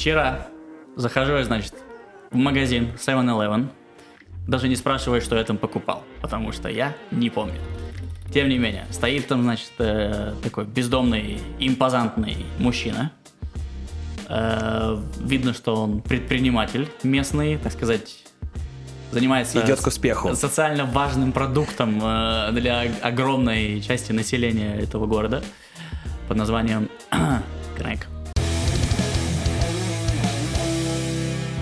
Вчера захожу я, значит, в магазин 7-Eleven, даже не спрашивая, что я там покупал, потому что я не помню. Тем не менее, стоит там, значит, э, такой бездомный, импозантный мужчина. Э, видно, что он предприниматель местный, так сказать, занимается Идет к успеху. социально важным продуктом э, для огромной части населения этого города под названием Кнайк.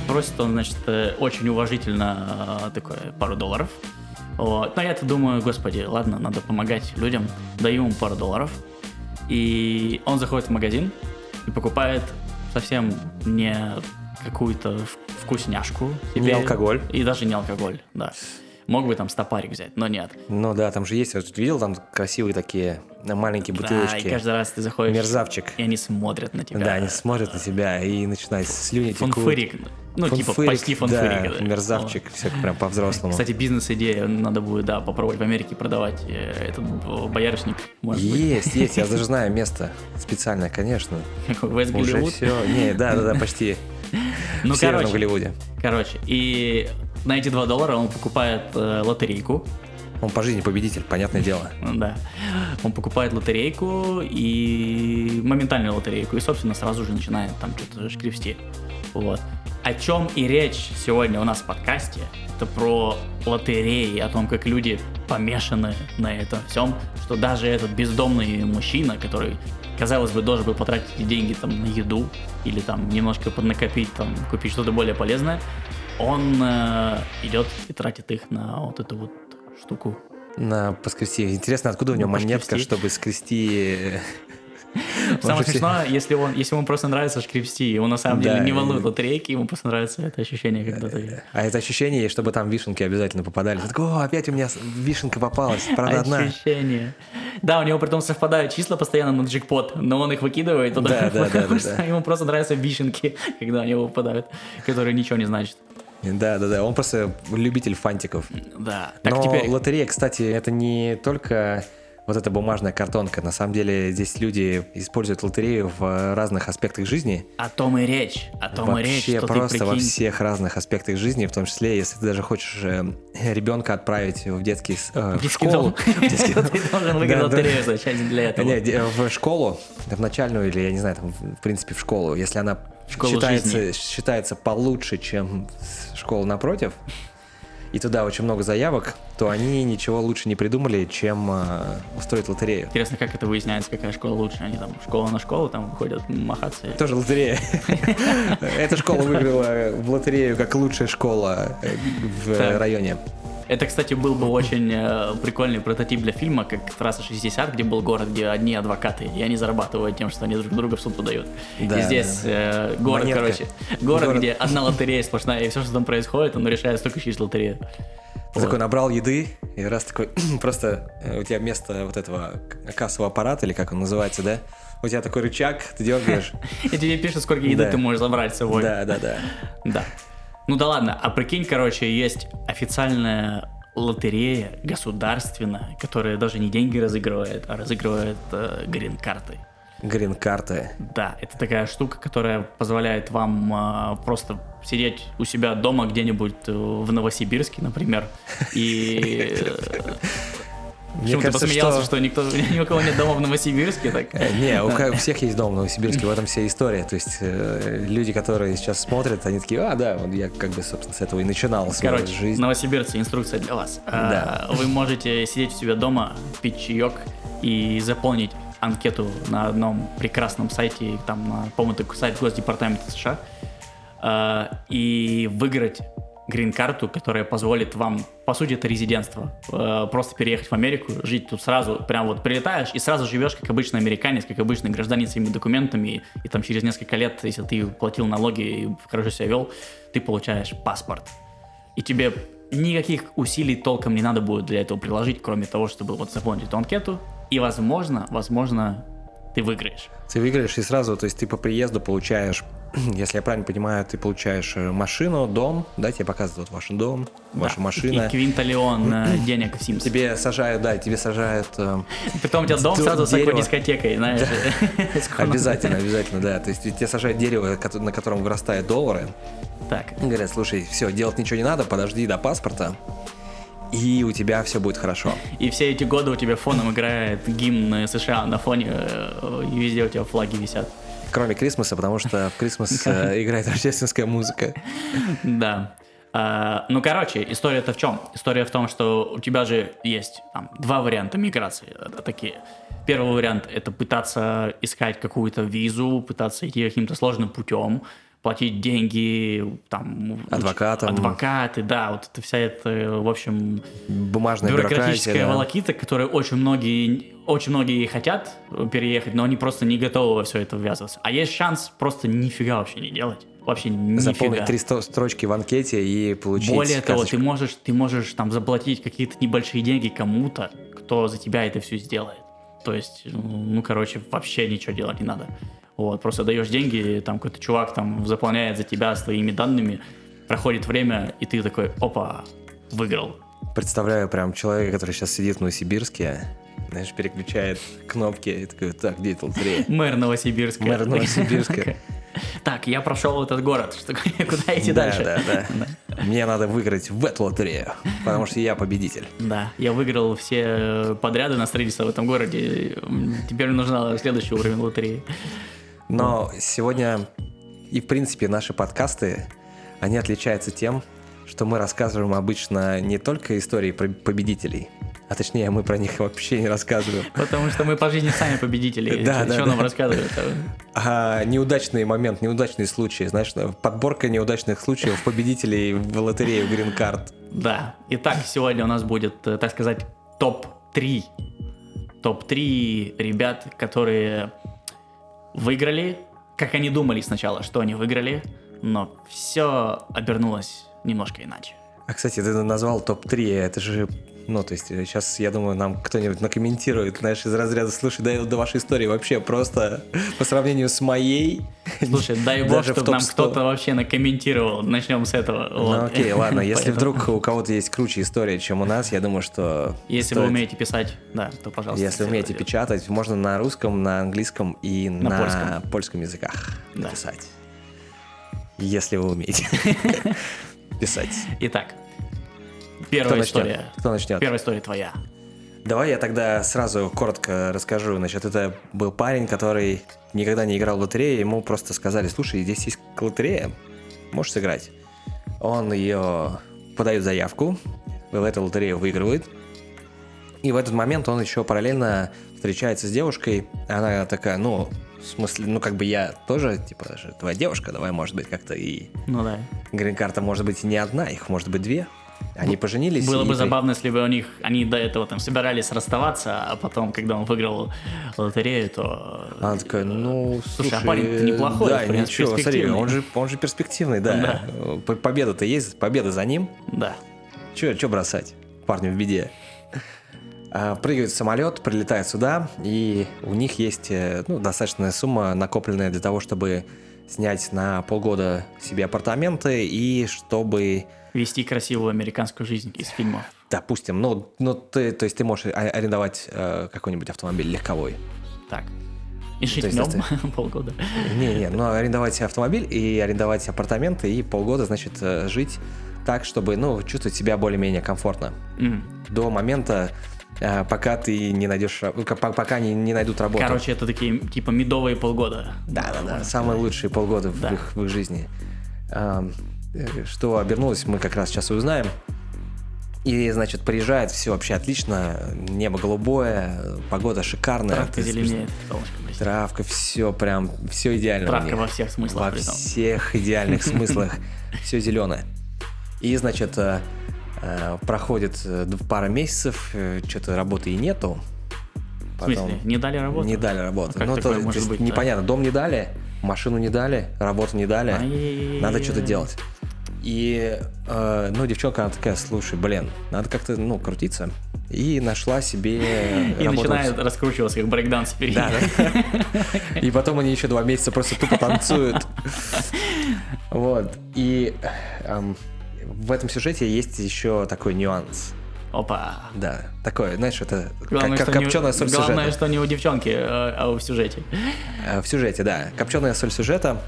Просит он, значит, э, очень уважительно э, такое пару долларов. Вот. Но я-то думаю, господи, ладно, надо помогать людям. Даю ему пару долларов. И он заходит в магазин и покупает совсем не какую-то вкусняшку. Не себе. алкоголь. И даже не алкоголь, да. Мог бы там стопарик взять, но нет. Ну да, там же есть, вот видел там красивые такие маленькие Да, бутылочки. и каждый раз ты заходишь, Мерзавчик. и они смотрят на тебя. Да, они смотрят на тебя и начинают слюни текут. Фанфырик. Ну, типа, Фанфырик, почти фанфырик. Да, мерзавчик, все прям по-взрослому. Кстати, бизнес-идея надо будет, да, попробовать в Америке продавать э, этот боярышник. Может быть, Есть, есть, я даже знаю место специальное, конечно. Вест Уже Голливуд. все. Не, да, да, да, почти. Ну, в Северном короче, Голливуде. короче, и на эти 2 доллара он покупает э, лотерейку. Он по жизни победитель, понятное дело. Да. Он покупает лотерейку и моментальную лотерейку. И, собственно, сразу же начинает там что-то шкребсти. Вот. О чем и речь сегодня у нас в подкасте. Это про лотереи, о том, как люди помешаны на этом всем, что даже этот бездомный мужчина, который, казалось бы, должен был потратить деньги там на еду или там немножко поднакопить, там, купить что-то более полезное, он э, идет и тратит их на вот эту вот штуку. На поскрести. Интересно, откуда у него Ну, монетка, чтобы скрести... э, Самое смешное, если он, если ему просто нравится шкребсти, его на самом деле не волнует лотерейки, ему просто нравится это ощущение, когда ты... А это ощущение, чтобы там вишенки обязательно попадали. Ты такой, О, опять у меня вишенка попалась, правда одна. Ощущение. Да, у него при том совпадают числа постоянно на джекпот, но он их выкидывает туда, Да, да, да, потому что ему просто нравятся вишенки, когда они выпадают, которые ничего не значат. Да, да, да, он просто любитель фантиков. Да. Так Но теперь... лотерея, кстати, это не только вот эта бумажная картонка. На самом деле здесь люди используют лотерею в разных аспектах жизни. О том и речь, о том и речь, Вообще просто ты во прикинь... всех разных аспектах жизни, в том числе, если ты даже хочешь э, ребенка отправить в детский, э, в Детский школу. Ты должен выиграть лотерею зачем для этого. Не, де- в школу, в начальную или, я не знаю, там, в принципе, в школу, если она считается, считается получше, чем школа напротив, и туда очень много заявок, то они ничего лучше не придумали, чем э, устроить лотерею. Интересно, как это выясняется, какая школа лучше. Они там школа на школу там ходят махаться. Тоже лотерея. Эта школа выиграла в лотерею как лучшая школа э, в районе. Это, кстати, был бы очень э, прикольный прототип для фильма, как «Трасса 60», где был город, где одни адвокаты, и они зарабатывают тем, что они друг друга в суд подают. Да, и здесь э, город, Монетка. короче, город, Город. где одна лотерея сплошная, и все, что там происходит, он решает только через лотерею. Ты такой набрал еды, и раз такой, просто э, у тебя вместо вот этого кассового аппарата, или как он называется, да, у тебя такой рычаг, ты дергаешь. И тебе пишут, сколько еды ты можешь забрать с собой. Да, да, да. Да. Ну да ладно, а прикинь, короче, есть официальная лотерея государственная, которая даже не деньги разыгрывает, а разыгрывает э, грин-карты. Грин-карты. Да, это такая штука, которая позволяет вам а, просто сидеть у себя дома где-нибудь э, в Новосибирске, например, и... э, Мне Почему ты кажется, посмеялся, что... что никто, ни у кого нет дома в Новосибирске, так? Э, Не, у всех есть дом в Новосибирске, в этом вся история. То есть э, люди, которые сейчас смотрят, они такие, а, да, вот я как бы, собственно, с этого и начинал свою Короче, жизнь. новосибирцы, инструкция для вас. Да. А, Вы можете сидеть у себя дома, пить чаек и заполнить анкету на одном прекрасном сайте, там, по-моему, сайт Госдепартамента США, и выиграть грин-карту, которая позволит вам, по сути, это резидентство, э, просто переехать в Америку, жить тут сразу, прям вот прилетаешь и сразу живешь как обычный американец, как обычный гражданин с своими документами, и, и там через несколько лет, если ты платил налоги и хорошо себя вел, ты получаешь паспорт. И тебе никаких усилий толком не надо будет для этого приложить, кроме того, чтобы вот заполнить эту анкету. И возможно, возможно, ты выиграешь. Ты выиграешь и сразу, то есть ты по приезду получаешь, если я правильно понимаю, ты получаешь э, машину, дом, да, тебе показывают ваш дом, ваша Да. машина. И квинталион э, денег в Sims. Тебе сажают, да, тебе сажают э, Притом у тебя дом сразу с дерево. аквадискотекой, знаешь. Обязательно, обязательно, да. То есть тебе сажают дерево, на котором вырастают доллары. Так, говорят, слушай, все, делать ничего не надо, подожди до паспорта, и у тебя все будет хорошо. и все эти годы у тебя фоном играет гимн США на фоне, э, и везде у тебя флаги висят. Кроме Крисмаса, потому что в Крисмас э, играет рождественская музыка. Да. А, ну, короче, история-то в чем? История в том, что у тебя же есть там, два варианта миграции э, такие. Первый вариант — это пытаться искать какую-то визу, пытаться идти каким-то сложным путем, платить деньги, там... Адвокатам. Адвокаты, да, вот это вся эта, в общем, Бумажная бюрократическая да. волокита, которую очень многие, очень многие хотят переехать, но они просто не готовы во все это ввязываться. А есть шанс просто нифига вообще не делать. Вообще нифига. Заполнить три строчки в анкете и получить Более того, карточку. ты можешь, ты можешь там заплатить какие-то небольшие деньги кому-то, кто за тебя это все сделает. То есть, ну, короче, вообще ничего делать не надо. Вот, просто даешь деньги, там какой-то чувак там заполняет за тебя с твоими данными, проходит время, и ты такой, опа, выиграл. Представляю прям человека, который сейчас сидит в Новосибирске, знаешь, переключает кнопки и такой, так, где лотерея? Мэр Новосибирска. Мэр Новосибирска. Так, я прошел этот город, что, куда идти Да, дальше? да, да. Мне надо выиграть в эту лотерею, потому что я победитель. Да, я выиграл все подряды на строительство в этом городе. Теперь нужна следующий уровень лотереи. Но сегодня и, в принципе, наши подкасты, они отличаются тем, что мы рассказываем обычно не только истории про победителей, а точнее мы про них вообще не рассказываем, Потому что мы по жизни сами победители. Да, Что да, нам да. рассказывают? а неудачный момент, неудачные случаи, знаешь, подборка неудачных случаев победителей в лотерею Green Card. Да. Итак, сегодня у нас будет, э, так сказать, топ-3. Топ-3 ребят, которые выиграли, как они думали сначала, что они выиграли, но все обернулось немножко иначе. А, кстати, ты назвал топ-3, это же, ну, то есть, сейчас, я думаю, нам кто-нибудь накомментирует, знаешь, из разряда, слушай, да, до вашей истории вообще просто по сравнению с моей... Слушай, дай бог, чтобы нам топ-100. кто-то вообще накомментировал. Начнем с этого. Ну Вот. окей, ладно, если вдруг у кого-то есть круче история, чем у нас, я думаю, что... Если стоит- вы умеете писать, да, то пожалуйста. Если умеете делайте. печатать, можно на русском, на английском и на, польском. польском языках Да. написать. Если вы умеете писать. Итак, Кто первая начнет? история. Кто начнет? Первая история твоя. Давай я тогда сразу коротко расскажу. Значит, это был парень, который никогда не играл в лотерею. Ему просто сказали, слушай, здесь есть лотерея, можешь сыграть. Он ее подает заявку, в эту лотерею выигрывает. И в этот момент он еще параллельно встречается с девушкой. Она такая, ну, в смысле, ну, как бы я тоже, типа, твоя девушка, давай, может быть, как-то и Ну да. грин-карта может быть и не одна, их может быть две. Они поженились. Было бы при- забавно, если бы у них они до этого там собирались расставаться, а потом, когда он выиграл лотерею, то Она такая, ну, Слушай, слушай, а парень-то неплохой, Да, принципе, ничего, смотри, он же, он же перспективный, да. П- Победа-то есть, победа за ним. да. Че, че бросать парню в беде? А, Прыгает в самолет, прилетает сюда, и у них есть э, ну, достаточная сумма, накопленная для того, чтобы снять на полгода себе апартаменты и чтобы, Вести красивую американскую жизнь из фильмов. допустим, ну, ну ты, то есть ты можешь а- арендовать э, какой-нибудь автомобиль легковой. Так. И жить То в нем полгода. Не-не, ну арендовать автомобиль и арендовать апартаменты и полгода, значит, э, жить так, чтобы, ну, чувствовать себя более-менее комфортно. М. До момента, пока ты не найдешь, пока не, не найдут работу. Короче, это такие типа медовые полгода. Да-да-да, самые лучшие полгода в, Да. их, в их жизни. Э, Что обернулось, мы как раз сейчас и узнаем. И, значит, приезжает, все вообще отлично, небо голубое, погода шикарная. Травка зеленеет, солнышко блестит. Травка, все прям, все идеально. Травка во всех смыслах Во всех идеальных смыслах. Все зеленое. И, значит, э, проходит э, пара месяцев, что-то работы и нету. В смысле, не дали работу? Не дали работы. А ну, то, то может есть быть-то? непонятно. Дом не дали, машину не дали, работу не дали. Ай-яй-яй-яй-яй. Надо что-то делать. И, э, ну, девчонка, она такая, слушай, блин, надо как-то, ну, крутиться. И нашла себе И работу. начинает раскручиваться, как брейкданс впереди. Да, да. И потом они еще два месяца просто тупо танцуют. Вот. И эм, в этом сюжете есть еще такой нюанс. Опа. Да, такое, знаешь, это Главное, как, не- копченая соль Главное, сюжета. что не у девчонки, а а в сюжете. Э, В сюжете, да. Копченая соль сюжета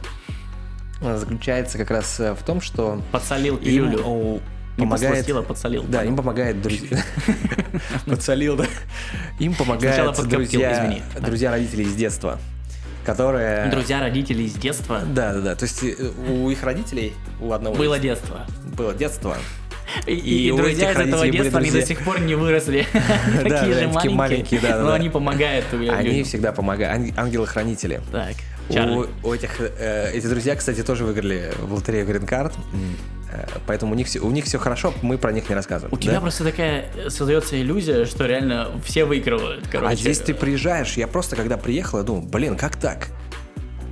э, заключается как раз э, в том, что Подсолил им пилюлю. Не помогает... а подсолил. Да, им помогает друзья. Подсолил, да. Им подкоптил, друзья, друзья родителей из детства, которые... Друзья родителей из детства. Да, да, да. То есть э, у их родителей, у одного Было из- детство. было детство. И, И и друзья из этого детства, они до сих пор не выросли. Такие же маленькие. Но они помогают. Они всегда помогают. Ан- Ангелы-хранители. Так, у этих, э, эти друзья, кстати, тоже выиграли в лотерею Green Card. Э, Поэтому у них, все, у них все хорошо, мы про них не рассказываем. У тебя да? просто такая создается иллюзия, что реально все выигрывают. Короче. А здесь ты приезжаешь, я просто когда приехал, я думал, блин, как так?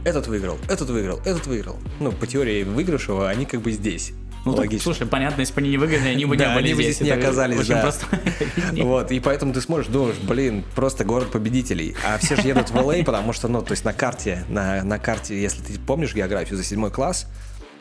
Этот выиграл, этот выиграл, этот выиграл. Ну, по теории выигравшего, они как бы здесь. Ну, так, Логично. слушай, понятно, если бы они не выиграли, они бы Да, не были они бы здесь. здесь не оказались, Очень да. просто. Вот, и поэтому ты смотришь, думаешь, блин, просто город победителей. А все же едут в LA, потому что, ну, то есть на карте, на, на карте, если ты помнишь географию за седьмой класс,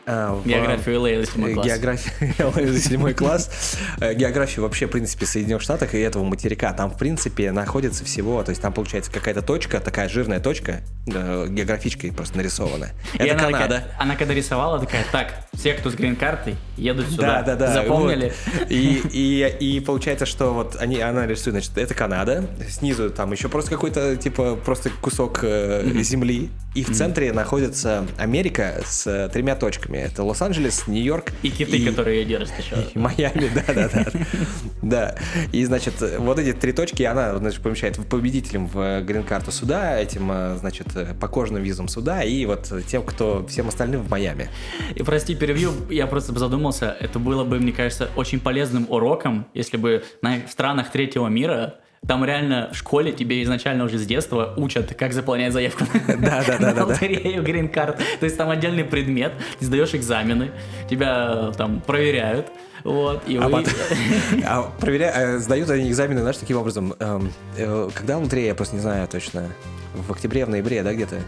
в- Географию LA за седьмой э, класс. География LA за седьмой класс. э, Географию вообще, в принципе, Соединенных Штатах и этого материка. Там, в принципе, находится всего, то есть там получается какая-то точка, такая жирная точка, э, географичкой просто нарисованная. И Это она такая- Канада. она когда рисовала, такая, так, все, кто с грин-картой, едут сюда. Да, да, да. Запомнили? вот. И, и, и получается, что вот они, она рисует, значит, это Канада, снизу там еще просто какой-то, типа, просто кусок э, земли, и в центре находится Америка с э, тремя точками. Это Лос-Анджелес, Нью-Йорк И киты, которые ее держат еще. и Майами, да, да, да. Да. И, значит, вот эти три точки она, значит, помещает победителем в грин-карту суда, этим, э, значит, э, по кожным визам суда, и вот тем, кто всем остальным в Майами. И прости, перевью, я просто задумался, это было бы, мне кажется, очень полезным уроком, если бы на, в странах третьего мира там реально в школе тебе изначально уже с детства учат, как заполнять заявку Да, да, да, на лотерею Green Card. То есть там отдельный предмет, ты сдаешь экзамены, тебя там проверяют, вот, и А вы... потом- а проверя- а сдают они экзамены, знаешь, таким образом. эм, э, Когда лотерея, я просто не знаю точно. В октябре, в ноябре, да, где-то?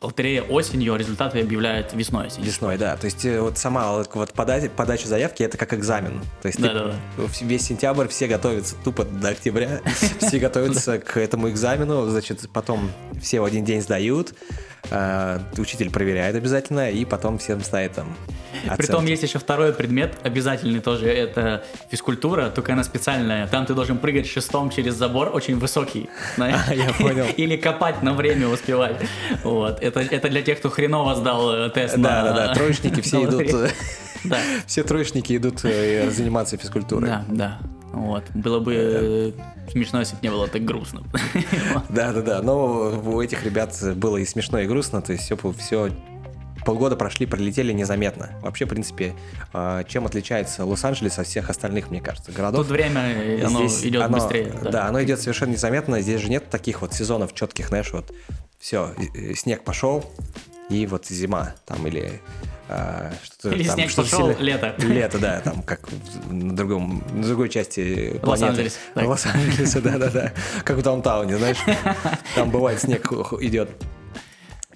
Лотерея осенью, результаты объявляют весной. не Весной, да. То есть э, вот сама вот подача, подача заявки это как экзамен. То есть ты Да-да-да. в- весь сентябрь все готовятся тупо до октября, все готовятся к этому экзамену, значит, потом все в один день сдают, э, учитель проверяет обязательно, и потом всем ставит там Притом оценки. есть еще второй предмет, обязательный тоже, это физкультура, только она специальная. Там ты должен прыгать шестом через забор, очень высокий. я понял. Или копать на время успевать. Вот. Это, это для тех, кто хреново сдал э, тест Да, на... да, да, троечники все идут, э, Да, все троечники идут э, заниматься физкультурой. да, да. Вот. Было бы э, смешно, если бы не было так грустно. Да, да, да. Но у этих ребят было и смешно, и грустно. То есть все, все полгода прошли, пролетели незаметно. Вообще, в принципе, э, чем отличается Лос-Анджелес от всех остальных, мне кажется, городов? Тут время, э, оно Здесь идет оно- быстрее. Да. оно идет совершенно незаметно. Здесь же нет таких вот сезонов четких, знаешь, вот все, снег пошел, и вот зима там или а, что-то Или там, снег что-то пошел, сильно- лето. Лето, да, там как на другом, на другой части планеты. Лос-Анджелес, да-да-да. Как в Даунтауне, знаешь. Там бывает снег идет.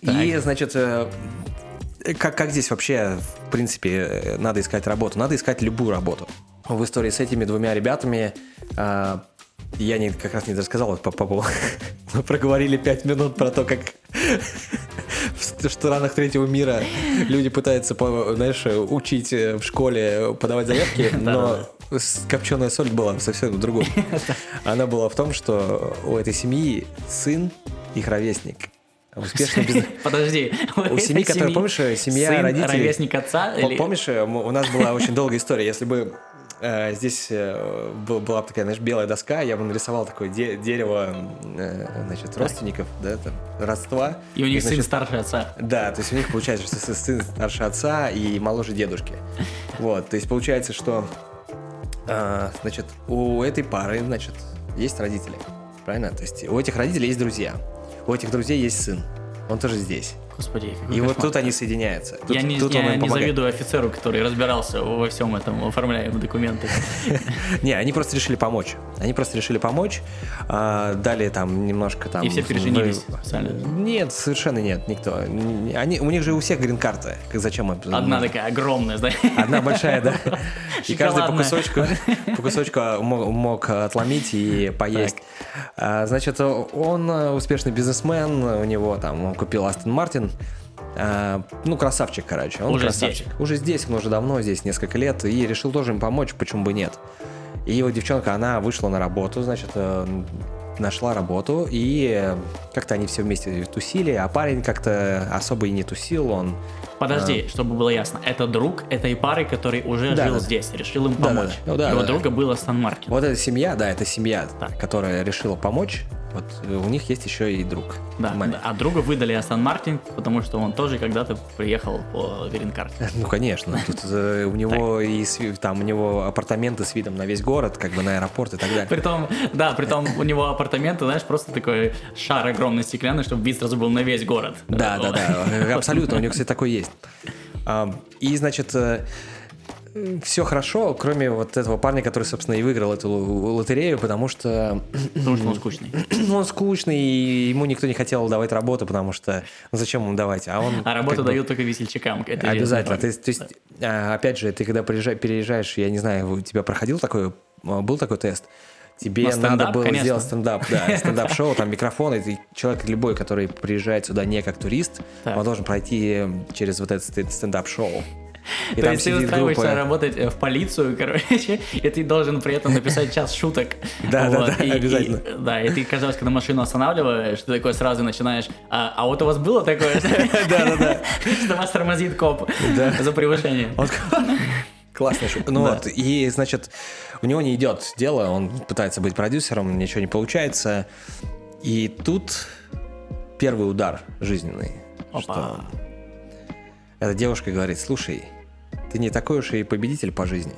И, значит, э, как, как здесь вообще, в принципе, э, надо искать работу? Надо искать любую работу. В истории с этими двумя ребятами а, я не, как раз не рассказал по поводу... Мы проговорили пять минут про то, как в странах третьего мира люди пытаются, знаешь, учить э, в школе подавать заявки, но копченая соль была совсем в другом. Она была в том, что у этой семьи сын их ровесник. Успешный бизнес... Подожди. У семьи, которая, помнишь, э, семья родителей... ровесник отца? Помнишь, э, у нас была очень долгая история. Если бы э, здесь был- была бы такая, знаешь, белая доска, я бы нарисовал такое де- дерево, значит, родственников, да, там, родства. И у них сын значит, старше отца. да, то есть у них получается, что сы- сын старше отца и моложе дедушки. Вот, то есть получается, что, значит, у этой пары, значит, есть родители, правильно? То есть у этих родителей есть друзья, у этих друзей есть сын, он тоже здесь. Господи, И вот кошмар. тут они соединяются. Тут, я не, тут я не завидую офицеру, который разбирался во всем этом, оформляя ему документы. Не, они просто решили помочь. Они просто решили помочь. а, дали там немножко там... И все переженились. Нет, совершенно нет, никто. Они, у них же у всех грин-карта. Как Зачем им? Одна такая огромная, знаешь. Одна большая, да. И каждый по кусочку, по кусочку мог, мог отломить и поесть. А, Значит, он э, успешный бизнесмен, у него там, он купил Астон Мартин. А, Ну, красавчик, короче. Он Уже красавчик. Уже здесь, он уже давно здесь, несколько лет, и решил тоже им помочь, почему бы нет. И его девчонка, она вышла на работу, значит, э, нашла работу, и как-то они все вместе тусили, а парень как-то особо и не тусил, он Подожди, чтобы было ясно. Это друг этой пары, который уже Да, жил да. здесь, решил им Да, да, помочь. да. Ну да, Его да. друга был Астон Мартин. Вот эта семья, да, это семья, Так. которая решила помочь. Вот э, у них есть еще и друг. Да, да. а друга выдали Астон Мартин, потому что он тоже когда-то приехал по Веринкарте. Ну, конечно. Тут э, у него и там у него апартаменты с видом на весь город, как бы на аэропорт и так далее. Притом, да, притом у него апартаменты, знаешь, просто такой шар огромный стеклянный, чтобы вид сразу был на весь город. Да, да, да, э, абсолютно. У него, кстати, такой есть. А, И, значит, все хорошо, кроме вот этого парня, который, собственно, и выиграл эту лотерею, потому что Потому что он скучный. он скучный, и ему никто не хотел давать работу, потому что ну, зачем ему давать? А он А работу бы- дают только весельчакам. это Обязательно. То есть, то есть, а, опять же, ты когда приезжаешь, переезжаешь, я не знаю, у тебя проходил такой, а, был такой тест? Тебе На надо было конечно. сделать стендап, да, стендап-шоу, там микрофон, и ты- человек любой, который приезжает сюда не как турист, Так. он должен пройти через вот это стен- стендап-шоу. И То есть ты устраиваешься работать э, в полицию, короче, и ты должен при этом написать час шуток. Да, да, да, обязательно. Да, и ты каждый раз, когда машину останавливаешь, ты такой сразу начинаешь, а, а вот у вас было такое, Да, да, да. что вас тормозит коп за превышение? Классная шутка. Ну Да. вот, и, значит, у него не идет дело, он пытается быть продюсером, ничего не получается. И тут первый удар жизненный. Опа. Что эта девушка говорит, слушай, ты не такой уж и победитель по жизни.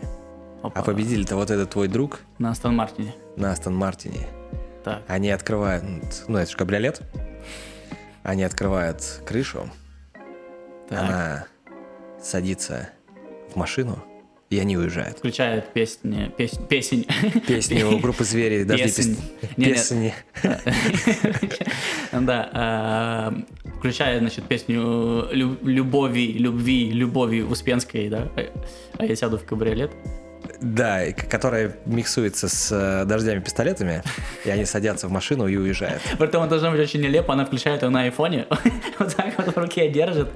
Опа. А победитель-то вот этот твой друг На Астон Мартине. на Астон Мартине. Так. Они открывают, ну это же кабриолет. Они открывают крышу, Так. она садится в машину, и они уезжают. Включает песни, пес- песень. Песни у группы звери, Песень. песни. Да, а, включая, значит, песню «Лю- «Любови, любви, любови» Успенской, да? А я сяду в кабриолет. Да, которая миксуется с э, дождями пистолетами, и они садятся в машину и уезжают. Притом это должно быть очень нелепо, она включает ее на айфоне, вот так вот в руке держит,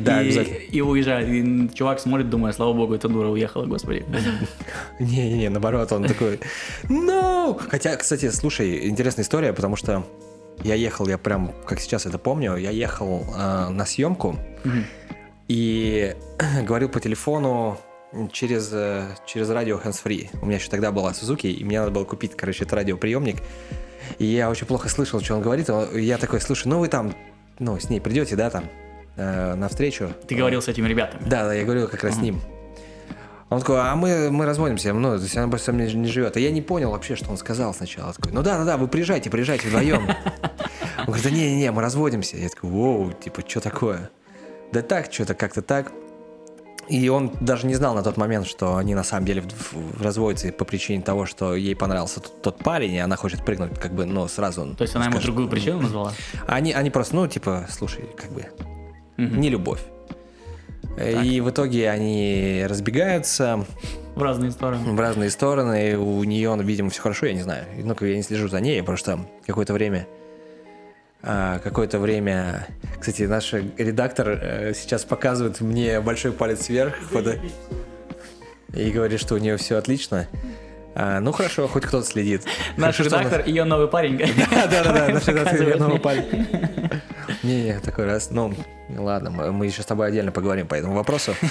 Да, и, и уезжает. И чувак смотрит, думая, слава богу, эта дура уехала, господи. Не-не-не, наоборот, он такой, no! Хотя, кстати, слушай, интересная история, потому что я ехал, я прям, как сейчас это помню, я ехал э, на съемку и говорил по телефону через, э, через радио hands-free. У меня еще тогда была Suzuki, и мне надо было купить, короче, этот радиоприемник. И я очень плохо слышал, что он говорит. Я такой, слушай, ну вы там, ну, с ней придете, да, там, э, навстречу. Ты говорил с этими ребятами. Да, да, я говорил как раз с ним. Он такой, а мы, мы разводимся, ну, то есть она больше со мной не живет. А я не понял вообще, что он сказал сначала. Такой, ну да, да, да, вы приезжайте, приезжайте вдвоем. Он говорит, да не-не-не, мы разводимся. Я такой, воу, типа, что такое? Да так, что-то как-то так. И он даже не знал на тот момент, что они на самом деле разводятся по причине того, что ей понравился тот, тот парень, и она хочет прыгнуть, как бы, ну, сразу. То есть она ему скажет. другую причину назвала? Они, они просто, ну, типа, слушай, как бы, не любовь. И в итоге они разбегаются В разные стороны. в разные стороны. и У нее, видимо, все хорошо, я не знаю. Ну, я не слежу за ней, потому что какое-то время... а, Какое-то время... Кстати, наш редактор э, сейчас показывает мне большой палец вверх под- и говорит, что у нее все отлично. А, ну хорошо, хоть кто-то следит. Наш редактор, ее новый парень. Да, да, да, наш редактор Показывает новый мне. Парень. Не-не, такой раз. Ну, ладно, мы, еще с тобой отдельно поговорим по этому вопросу.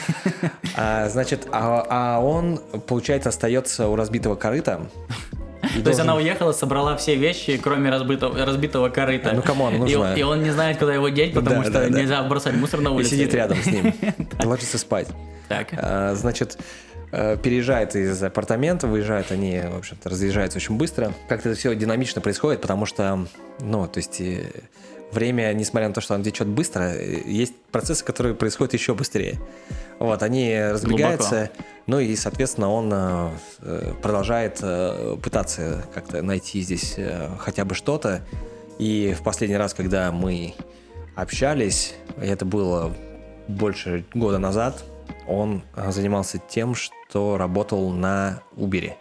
А, значит, а, а он, получается, остается у разбитого корыта. И То есть должен- она уехала, собрала все вещи, кроме разбитого, разбитого корыта. Ну, come on, И нужно. он- И, он не знает, куда его деть, потому Да, что да, да. нельзя бросать мусор на И улице. сидит рядом с ним. Ложится спать. Так. А, Значит, э, переезжает из апартамента, выезжают они, в общем-то, разъезжаются очень быстро. Как-то это все динамично происходит, потому что, ну, то есть время, несмотря на то, что оно течет быстро, э, есть процессы, которые происходят еще быстрее. Вот, они разбегаются, ну и, соответственно, он э, продолжает э, пытаться как-то найти здесь хотя бы что-то. И в последний раз, когда мы общались, это было больше года назад, он занимался тем, что работал на Uber.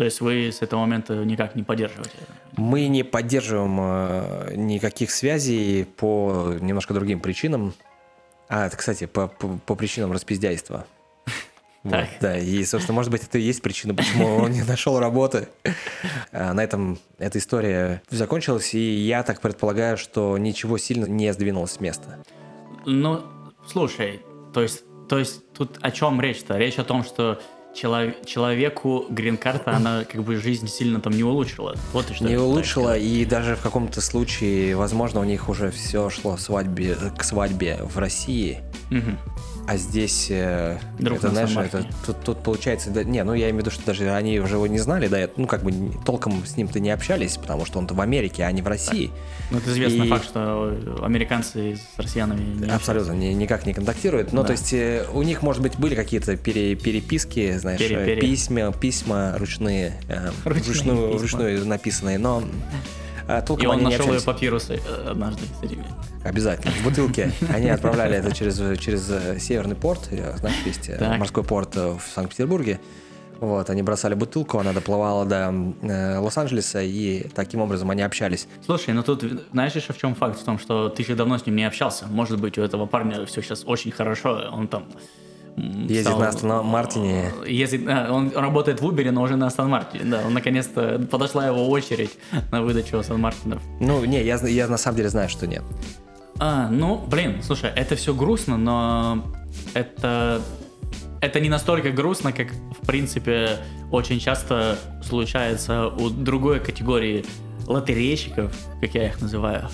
То есть вы с этого момента никак не поддерживаете? Мы не поддерживаем э, никаких связей по немножко другим причинам. А, это, кстати, по, по, по причинам распиздяйства. Вот, да, и, собственно, может быть, это и есть причина, почему он не нашел работы. А, На этом эта история закончилась, и я так предполагаю, что ничего сильно не сдвинулось с места. Ну, слушай, то есть, то есть тут о чем речь-то? Речь о том, что челов- человеку грин-карта, она как бы жизнь сильно там не улучшила. Вот и что. Не сказать. и даже в каком-то случае, возможно, у них уже все шло свадьбе, к свадьбе в России, Мгм. А здесь э, Друг это, на знаешь, это, тут, тут получается, да, не, ну я имею в виду, что даже они уже его не знали, да, ну как бы толком с ним-то не общались, потому что он-то в Америке, а не в России. Ну, это известный И- факт, что американцы с россиянами не Абсолютно ни- никак не контактируют. Ну, Да. то есть э, у них, может быть, были какие-то пере- переписки, знаешь, Пере- пере. письма, письма ручные, э, Ручные вручную, письма. вручную написанные, но толком И он нашел ее папирусы э, однажды с этими. Обязательно. В бутылке. Они отправляли это через, через э, Северный порт. э, Знаешь, есть Так. морской порт в Санкт-Петербурге. Вот, они бросали бутылку, она доплывала до э, Лос-Анджелеса, и таким образом они общались. Слушай, ну тут, знаешь еще в чем факт? В том, что ты еще давно с ним не общался. Может быть, у этого парня все сейчас очень хорошо, он там... Ездит стал- на Астон Мартине. Ездит, а, он работает в Uber, но уже на Астон Мартине. Да, он наконец-то подошла его очередь на выдачу Астон Мартинов. Ну, не, я, я на самом деле знаю, что нет. А, ну, блин, слушай, это все грустно, но это это не настолько грустно, как в принципе очень часто случается у другой категории лотерейщиков, как я их называю.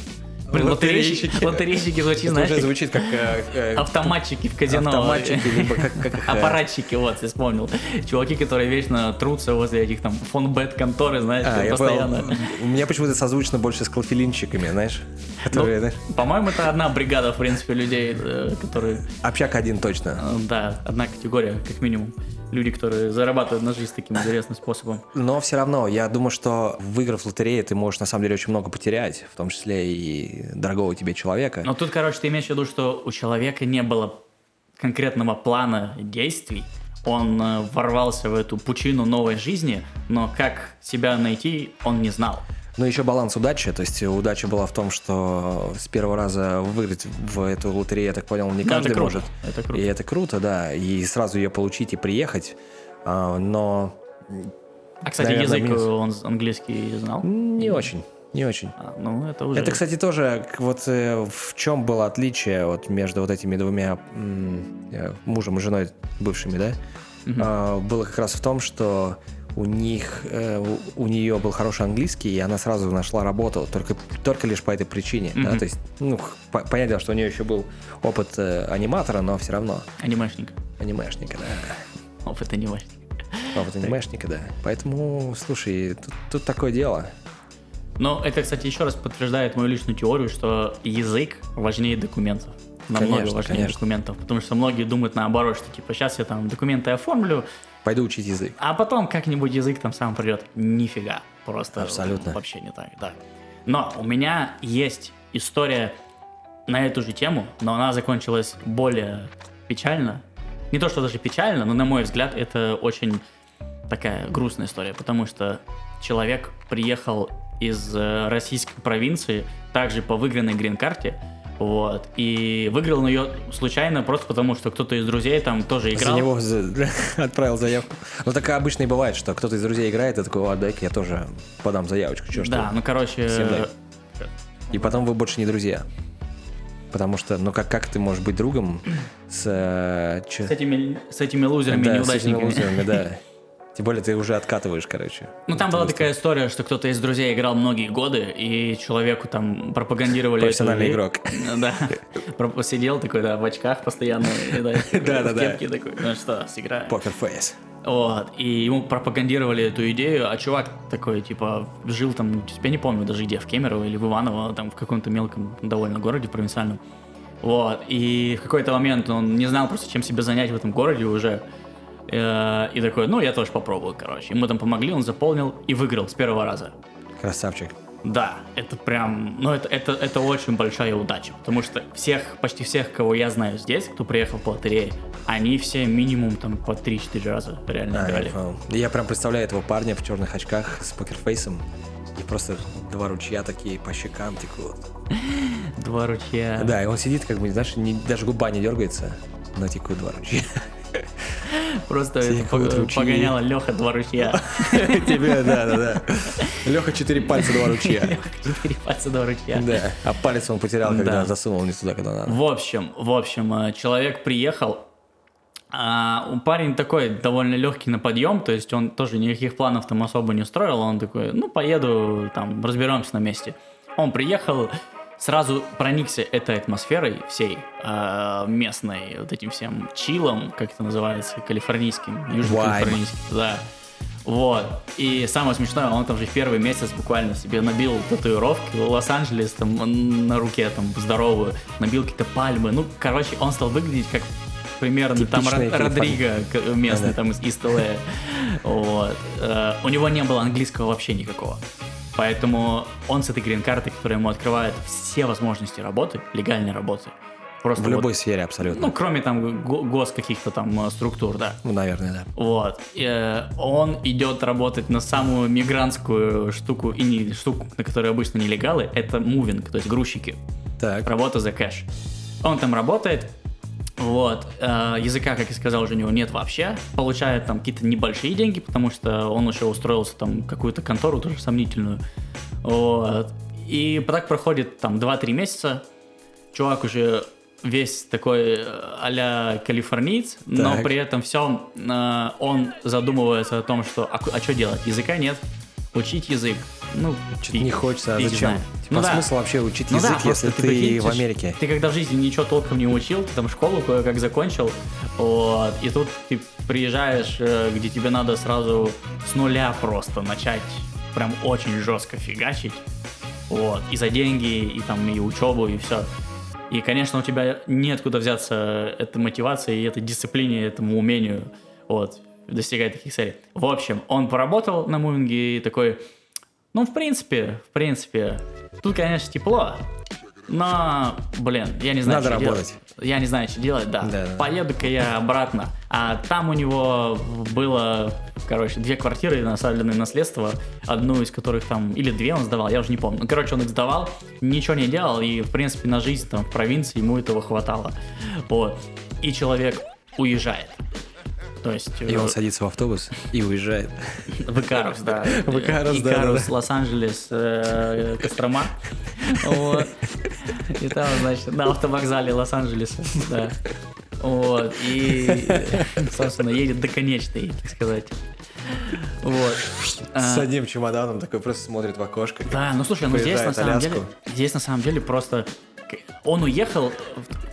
Лотерейщики, звучит, знаешь, уже звучит как... э, э, автоматчики в казино. автоматчики, либо как... э, Аппаратчики, вот, я вспомнил. Чуваки, которые вечно трутся возле этих там фонбет конторы, знаешь, А, постоянно. У меня почему-то созвучно больше с клофелинщиками, знаешь, которые, Ну, по-моему, это одна бригада, в принципе, людей, э, которые общак один точно. Э, Да, одна категория, как минимум. Люди, которые зарабатывают на жизнь таким интересным способом. Но все равно, я думаю, что выиграв в лотерею, ты можешь на самом деле очень много потерять, в том числе и дорогого тебе человека. Но тут, короче, ты имеешь в виду, что у человека не было конкретного плана действий. Он э, ворвался в эту пучину новой жизни, но как себя найти, он не знал. Ну, еще баланс удачи. То есть удача была в том, что с первого раза выиграть в эту лотерею, я так понял, не каждый круто. может. Это круто. И это круто, да. И сразу ее получить и приехать. А, Но А, кстати, Наверное, язык минус. он английский знал? не очень, не очень. А, ну, это уже... Это, кстати, тоже вот э, в чем было отличие вот между вот этими двумя м, э, мужем и женой бывшими, да? Мгм. А, было как раз в том, что у них, э, у, нее был хороший английский, и она сразу нашла работу, только, только лишь по этой причине. да, Мгм. То есть, ну, по- понятное дело, что у нее еще был опыт э, аниматора, но все равно Анимешник. анимешника, да. Опыт анимешник. Опыт анимешника, да. Поэтому, слушай, тут, тут такое дело. Но это, кстати, еще раз подтверждает мою личную теорию, что язык важнее документов. Намного Конечно, важнее конечно. документов. Потому что многие думают наоборот, что типа сейчас я там документы оформлю, Пойду учить язык. а потом как-нибудь язык там сам придет. Нифига. Просто Абсолютно. вообще не так, да. Но у меня есть история на эту же тему, но она закончилась более печально. Не то, что даже печально, но на мой взгляд это очень такая грустная история, потому что человек приехал из э, российской провинции, также по выигранной грин-карте, вот, и выиграл он ее случайно просто потому, что кто-то из друзей там тоже играл. За него за- отправил заявку. Ну, так обычно и бывает, что кто-то из друзей играет, и такой, а, дай-ка я тоже подам заявочку. Чё Да, ты?» ну короче, дай. И потом вы больше не друзья. Потому что, ну как, как ты можешь быть другом с... э, с этими, с этими лузерами, Да, с этими неудачниками. лузерами, да. Тем более ты уже откатываешь, короче. Ну, там была такая история, что кто-то из друзей играл многие годы, и человеку там пропагандировали... Профессиональный игрок. Да. Про- Сидел такой, да, в очках постоянно, да, Да-да-да. в кепке такой, ну что, сыграем. Покер фейс. Вот, и ему пропагандировали эту идею, а чувак такой, типа, жил там, я не помню даже где, в Кемерово или в Иваново, там в каком-то мелком довольно городе провинциальном. Вот, и в какой-то момент он не знал просто, чем себя занять в этом городе уже. Э, И такой, ну, я тоже попробую, короче. Ему там помогли, он заполнил и выиграл с первого раза. Красавчик. Да, это прям, ну это, это, это очень большая удача, потому что всех, почти всех, кого я знаю здесь, кто приехал по лотерее, они все минимум там по 3-4 раза реально А, играли. я. Я прям представляю этого парня в черных очках с покерфейсом. И просто два ручья такие по щекам текут. Два ручья. Да, и он сидит, как бы, знаешь, не- даже губа не дергается, но текут два ручья. Просто погоняла Леха два ручья. Тебе, да, да, да. Леха четыре пальца, два ручья. Четыре пальца два ручья. Да, а палец он потерял, когда Да. засунул не туда, куда надо. В общем, в общем, э, человек приехал, а парень такой довольно легкий на подъем, то есть он тоже никаких планов там особо не строил, он такой, ну, поеду, там, разберемся на месте. Он приехал, сразу проникся этой атмосферой всей э, местной, вот этим всем чилом, как это называется, калифорнийским, южно-калифорнийским, да. Вот. И самое смешное, он там же в первый месяц буквально себе набил татуировки Лос-Анджелес там на руке там здоровую, набил какие-то пальмы. Ну, короче, он стал выглядеть как примерно там Типичный Ро- Родриго местный Да-да. там из Ист Вот. Э, У него не было английского вообще никакого. Поэтому он с этой грин-картой, которая ему открывает все возможности работы, легальной работы, просто В вот- любой сфере абсолютно. ну, кроме там го- гос каких-то там э, структур, да. Ну, наверное, да. Вот. Э, Он идет работать на самую мигрантскую штуку, и не штуку, на которой обычно нелегалы, это мувинг, то есть грузчики. Так, Работа за кэш. Он там работает, вот. Э, Языка, как я сказал, уже у него нет вообще. Получает там какие-то небольшие деньги, потому что он еще устроился там какую-то контору тоже сомнительную. Вот. И так проходит там 2-3 месяца. Чувак уже весь такой э, а-ля калифорниец, но Так. при этом всем он задумывается о том, что а, что делать? Языка нет. Учить язык. Ну, что-то не хочется, а фиг зачем? знает. Типа, Ну да. смысл вообще учить Ну да, язык, просто если ты ты, в Америке? Ты когда в жизни ничего толком не учил, ты там школу кое-как закончил, вот, и тут ты приезжаешь, э, где тебе надо сразу с нуля просто начать прям очень жестко фигачить, вот, и за деньги, и там, и учебу, и все. И, конечно, у тебя неоткуда взяться этой мотивации, этой дисциплине, этому умению, вот, достигать таких целей. В общем, он поработал на мувинге и такой, ну, в принципе, в принципе, тут, конечно, тепло, но, блин, я не знаю, Надо что работать. делать. Я не знаю, что делать, да. Да, да. Поеду-ка я обратно. А там у него было, короче, две квартиры насажденные наследство, одну из которых там, или две он сдавал, я уже не помню. Ну, короче, он их сдавал, ничего не делал, и, в принципе, на жизнь там в провинции ему этого хватало. Вот. И человек уезжает. То есть... И э, он садится в автобус и уезжает. в Икарус, да. В Икарус, да, Икарус. Лос-Анджелес, э, Кострома. И там, значит, на автовокзале Лос-Анджелеса, да. Вот. И, собственно, едет до конечной, так сказать. Вот. А, С одним чемоданом такой просто смотрит в окошко. Да, ну слушай, ну здесь на самом деле, здесь на самом деле просто он уехал,